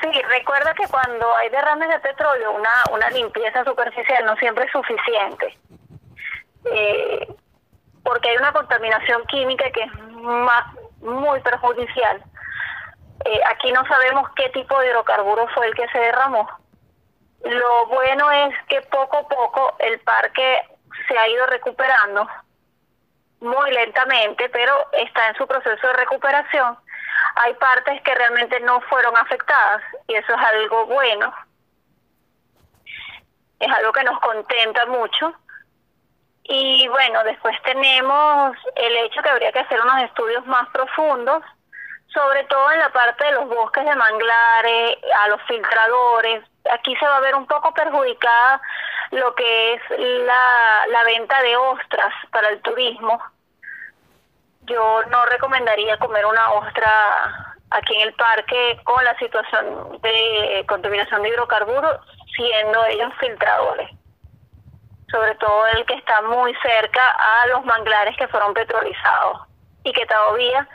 Sí, recuerda que cuando hay derrames de petróleo, una, una limpieza superficial no siempre es suficiente. Eh, porque hay una contaminación química que es más, muy perjudicial. Eh, aquí no sabemos qué tipo de hidrocarburo fue el que se derramó. Lo bueno es que poco a poco el parque se ha ido recuperando muy lentamente, pero está en su proceso de recuperación. Hay partes que realmente no fueron afectadas y eso es algo bueno. Es algo que nos contenta mucho. Y bueno, después tenemos el hecho que habría que hacer unos estudios más profundos, sobre todo en la parte de los bosques de manglares, a los filtradores. Aquí se va a ver un poco perjudicada lo que es la, venta de ostras para el turismo. Yo no recomendaría comer una ostra aquí en el parque con la situación de contaminación de hidrocarburos, siendo ellos filtradores. Sobre todo el que está muy cerca a los manglares que fueron petrolizados y que todavía